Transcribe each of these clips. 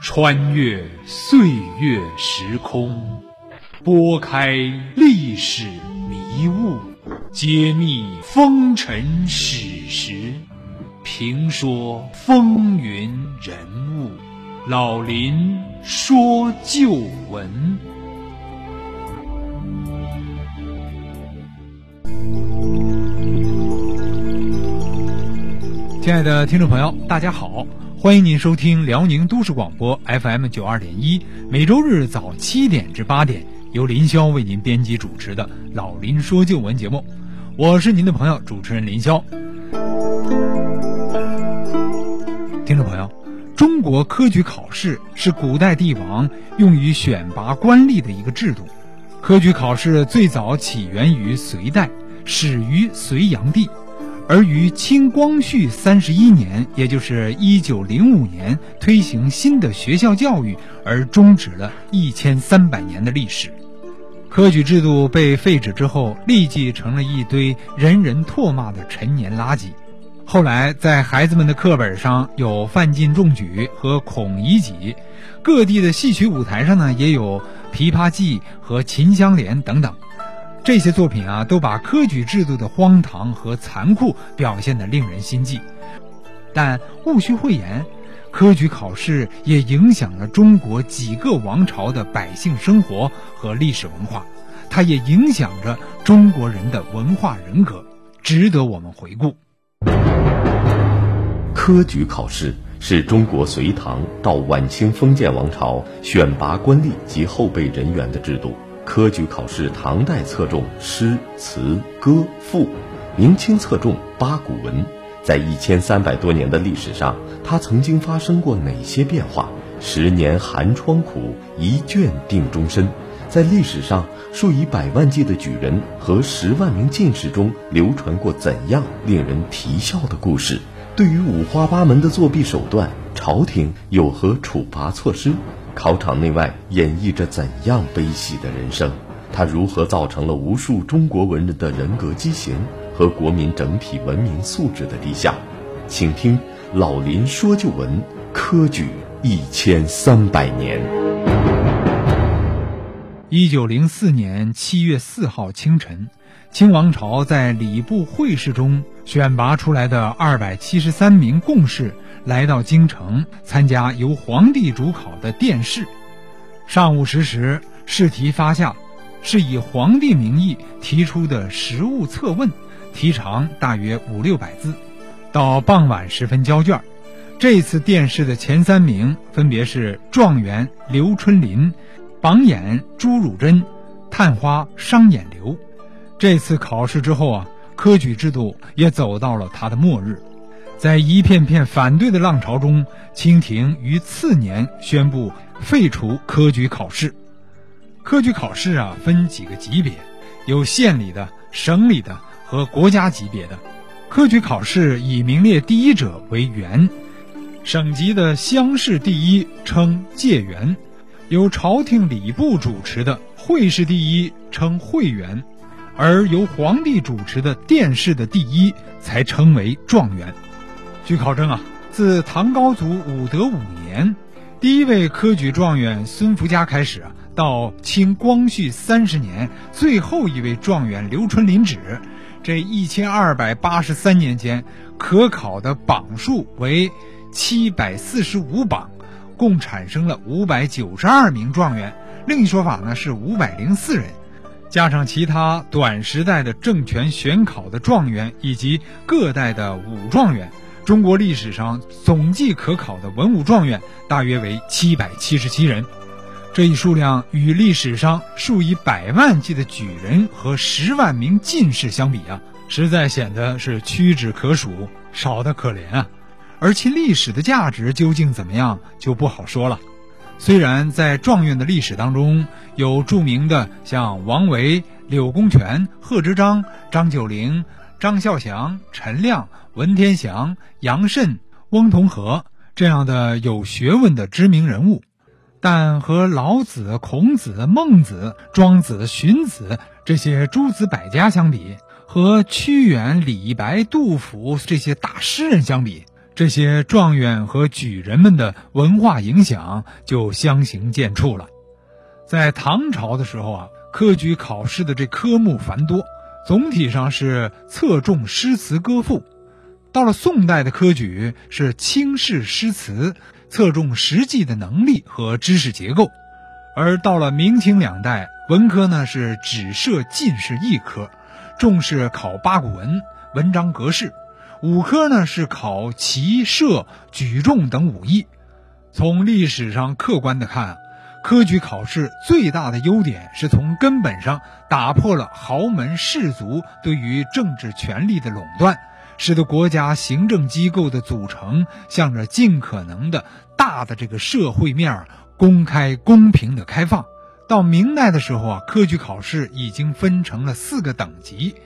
穿越岁月时空，拨开历史迷雾，揭秘风尘史实，评说风云人物。老林说旧闻。亲爱的听众朋友，大家好，欢迎您收听辽宁都市广播 FM 九二点一，每周日早七点至八点，由林霄为您编辑主持的《老林说旧闻》节目，我是您的朋友主持人林霄。听众朋友，中国科举考试是古代帝王用于选拔官吏的一个制度。科举考试最早起源于隋代，始于隋炀帝。而于清光绪三十一年，也就是一九零五年，推行新的学校教育，而终止了一千三百年的历史。科举制度被废止之后，立即成了一堆人人唾骂的陈年垃圾。后来，在孩子们的课本上有范进中举和孔乙己，各地的戏曲舞台上呢，也有《琵琶记》和《秦香莲》等等。这些作品啊，都把科举制度的荒唐和残酷表现得令人心悸。但戊戌会言，科举考试也影响了中国几个王朝的百姓生活和历史文化，它也影响着中国人的文化人格，值得我们回顾。科举考试是中国隋唐到晚清封建王朝选拔官吏及后备人员的制度。科举考试，唐代侧重诗词歌赋，明清侧重八股文。在一千三百多年的历史上，它曾经发生过哪些变化？十年寒窗苦，一卷定终身。在历史上，数以百万计的举人和十万名进士中，流传过怎样令人啼笑的故事？对于五花八门的作弊手段，朝廷有何处罚措施？考场内外演绎着怎样悲喜的人生？它如何造成了无数中国文人的人格畸形和国民整体文明素质的低下？请听老林说旧闻：科举一千三百年。一九零四年七月四号清晨，清王朝在礼部会试中选拔出来的二百七十三名贡士。来到京城参加由皇帝主考的殿试，上午十时试题发下，是以皇帝名义提出的实物测问，题长大约五六百字。到傍晚时分交卷。这次殿试的前三名分别是状元刘春霖、榜眼朱汝珍、探花商衍流。这次考试之后啊，科举制度也走到了它的末日。在一片片反对的浪潮中，清廷于次年宣布废除科举考试。科举考试啊，分几个级别，有县里的、省里的和国家级别的。科举考试以名列第一者为元，省级的乡试第一称解元，由朝廷礼部主持的会试第一称会元，而由皇帝主持的殿试的第一才称为状元。据考证啊，自唐高祖武德五年，第一位科举状元孙福家开始啊，到清光绪三十年，最后一位状元刘春霖止，这一千二百八十三年间，可考的榜数为七百四十五榜，共产生了五百九十二名状元。另一说法呢是五百零四人，加上其他短时代的政权选考的状元以及各代的武状元。中国历史上总计可考的文武状元大约为七百七十七人，这一数量与历史上数以百万计的举人和十万名进士相比啊，实在显得是屈指可数，少得可怜啊。而其历史的价值究竟怎么样，就不好说了。虽然在状元的历史当中，有著名的像王维、柳公权、贺知章、张九龄。张孝祥、陈亮、文天祥、杨慎、翁同龢这样的有学问的知名人物，但和老子、孔子、孟子、庄子、荀子这些诸子百家相比，和屈原、李白、杜甫这些大诗人相比，这些状元和举人们的文化影响就相形见绌了。在唐朝的时候啊，科举考试的这科目繁多，总体上是侧重诗词歌赋；到了宋代的科举是轻视诗词，侧重实际的能力和知识结构；而到了明清两代，文科呢是只设进士一科，重视考八股文、文章格式；武科呢是考骑射、举重等武艺。从历史上客观的看。科举考试最大的优点是从根本上打破了豪门士族对于政治权力的垄断，使得国家行政机构的组成向着尽可能的大的这个社会面公开、公平的开放。到明代的时候啊，科举考试已经分成了四个等级，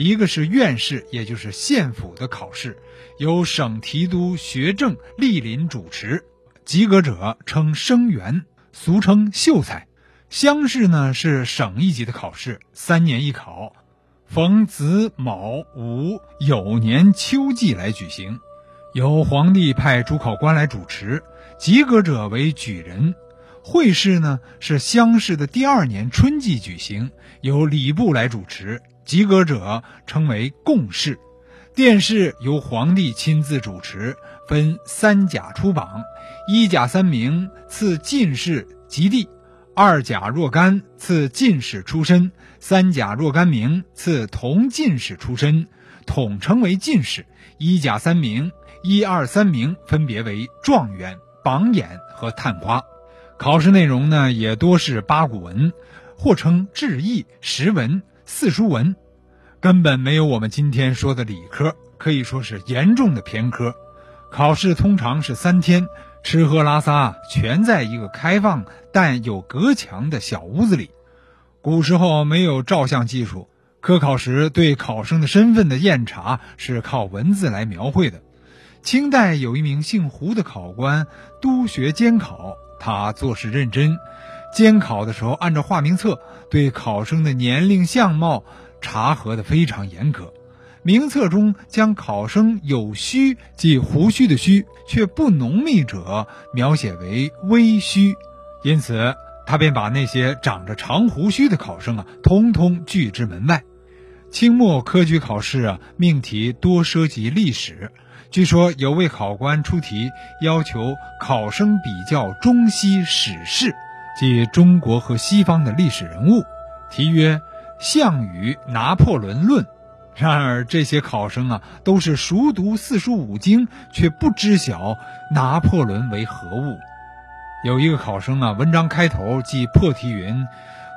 一个是院试，也就是县府的考试，由省提督学政莅临主持，及格者称生员。俗称秀才，乡试呢是省一级的考试，三年一考，逢子卯午酉年秋季来举行，由皇帝派主考官来主持，及格者为举人。会试呢是乡试的第二年春季举行，由礼部来主持，及格者称为贡士。殿试由皇帝亲自主持，分三甲出榜。一甲三名赐进士及第，二甲若干赐进士出身，三甲若干名赐同进士出身，统称为进士。一甲三名，一二三名分别为状元、榜眼和探花。考试内容呢，也多是八股文，或称志异、识文、四书文，根本没有我们今天说的理科，可以说是严重的偏科。考试通常是三天。吃喝拉撒全在一个开放但有隔墙的小屋子里。古时候没有照相技术，科考时对考生的身份的验查是靠文字来描绘的。清代有一名姓胡的考官督学监考，他做事认真，监考的时候按照化名册对考生的年龄相貌查核的非常严格。名册中将考生有须，即胡须的须却不浓密者描写为微须，因此他便把那些长着长胡须的考生啊，通通拒之门外。清末科举考试啊，命题多涉及历史，据说有位考官出题要求考生比较中西史事，即中国和西方的历史人物，题曰《项羽拿破仑论》。然而，这些考生啊，都是熟读四书五经，却不知晓拿破仑为何物。有一个考生啊，文章开头即破题云：“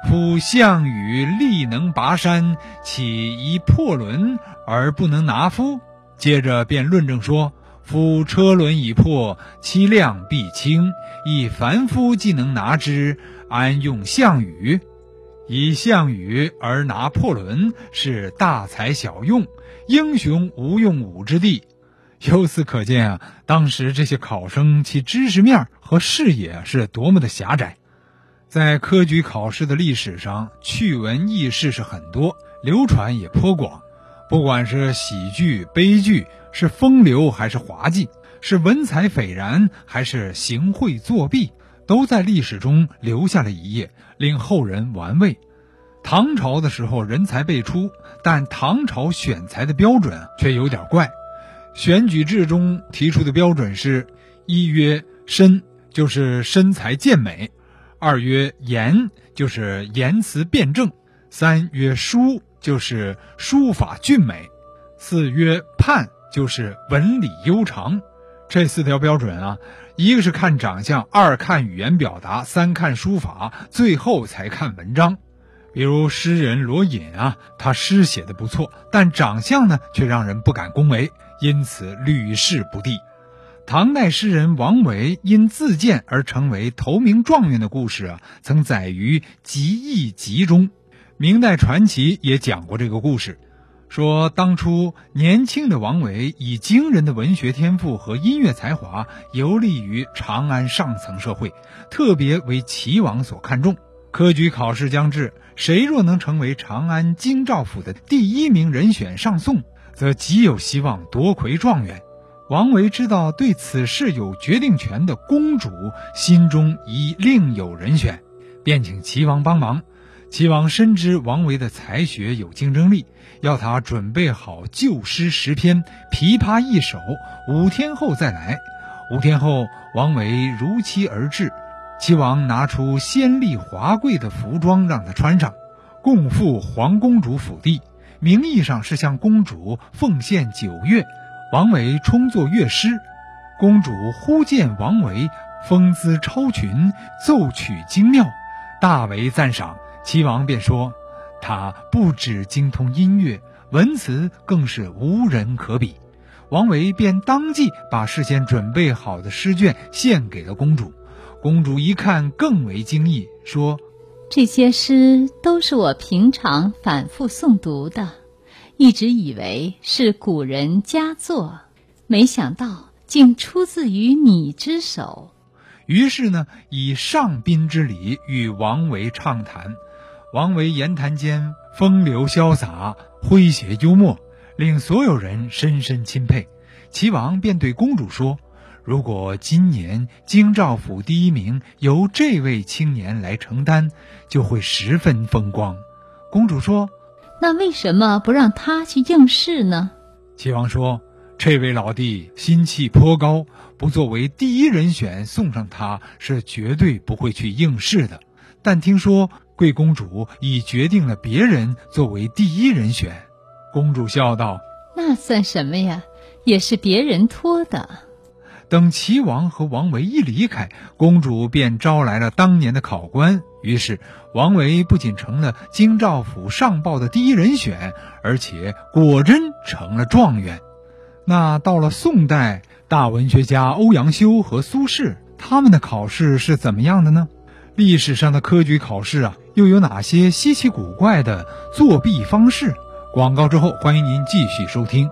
夫项羽力能拔山，岂以破轮而不能拿夫？”接着便论证说：“夫车轮已破，其量必轻，以凡夫既能拿之，安用项羽？”以项羽而拿破仑是大材小用，英雄无用武之地。由此可见啊，当时这些考生其知识面和视野是多么的狭窄。在科举考试的历史上，趣闻轶事是很多，流传也颇广。不管是喜剧、悲剧，是风流还是滑稽，是文采斐然还是行贿作弊。都在历史中留下了一页，令后人玩味。唐朝的时候人才辈出，但唐朝选才的标准却有点怪。选举制中提出的标准是：一曰身，就是身材健美；二曰言，就是言辞辩证；三曰书，就是书法俊美；四曰判，就是文理悠长。这四条标准啊。一个是看长相，二看语言表达，三看书法，最后才看文章。比如诗人罗隐啊，他诗写的不错，但长相呢却让人不敢恭维，因此屡试不第。唐代诗人王维因自荐而成为头名状元的故事啊，曾载于《集异集》中。明代传奇也讲过这个故事。说当初年轻的王维以惊人的文学天赋和音乐才华游历于长安上层社会，特别为齐王所看重。科举考试将至，谁若能成为长安京兆府的第一名人选上宋，则极有希望夺魁状元。王维知道对此事有决定权的公主心中已另有人选，便请齐王帮忙。齐王深知王维的才学有竞争力，要他准备好旧诗十篇、琵琶一首，五天后再来。五天后，王维如期而至。齐王拿出鲜丽华贵的服装让他穿上，共赴皇公主府邸，名义上是向公主奉献九乐。王维充作乐师，公主忽见王维风姿超群，奏曲精妙，大为赞赏。齐王便说：“他不止精通音乐，文辞更是无人可比。”王维便当即把事先准备好的诗卷献给了公主。公主一看，更为惊异，说：“这些诗都是我平常反复诵读的。”一直以为是古人佳作，没想到竟出自于你之手。于是呢，以上宾之礼与王维畅谈。王维言谈间风流潇洒，诙谐幽默，令所有人深深钦佩。齐王便对公主说：“如果今年京兆府第一名由这位青年来承担，就会十分风光。”公主说。那为什么不让他去应试呢？齐王说：“这位老弟心气颇高，不作为第一人选送上他，是绝对不会去应试的。但听说贵公主已决定了别人作为第一人选。”公主笑道：“那算什么呀？也是别人托的。”等齐王和王维一离开，公主便招来了当年的考官。于是，王维不仅成了京兆府上报的第一人选，而且果真成了状元。那到了宋代，大文学家欧阳修和苏轼，他们的考试是怎么样的呢？历史上的科举考试啊，又有哪些稀奇古怪的作弊方式？广告之后，欢迎您继续收听。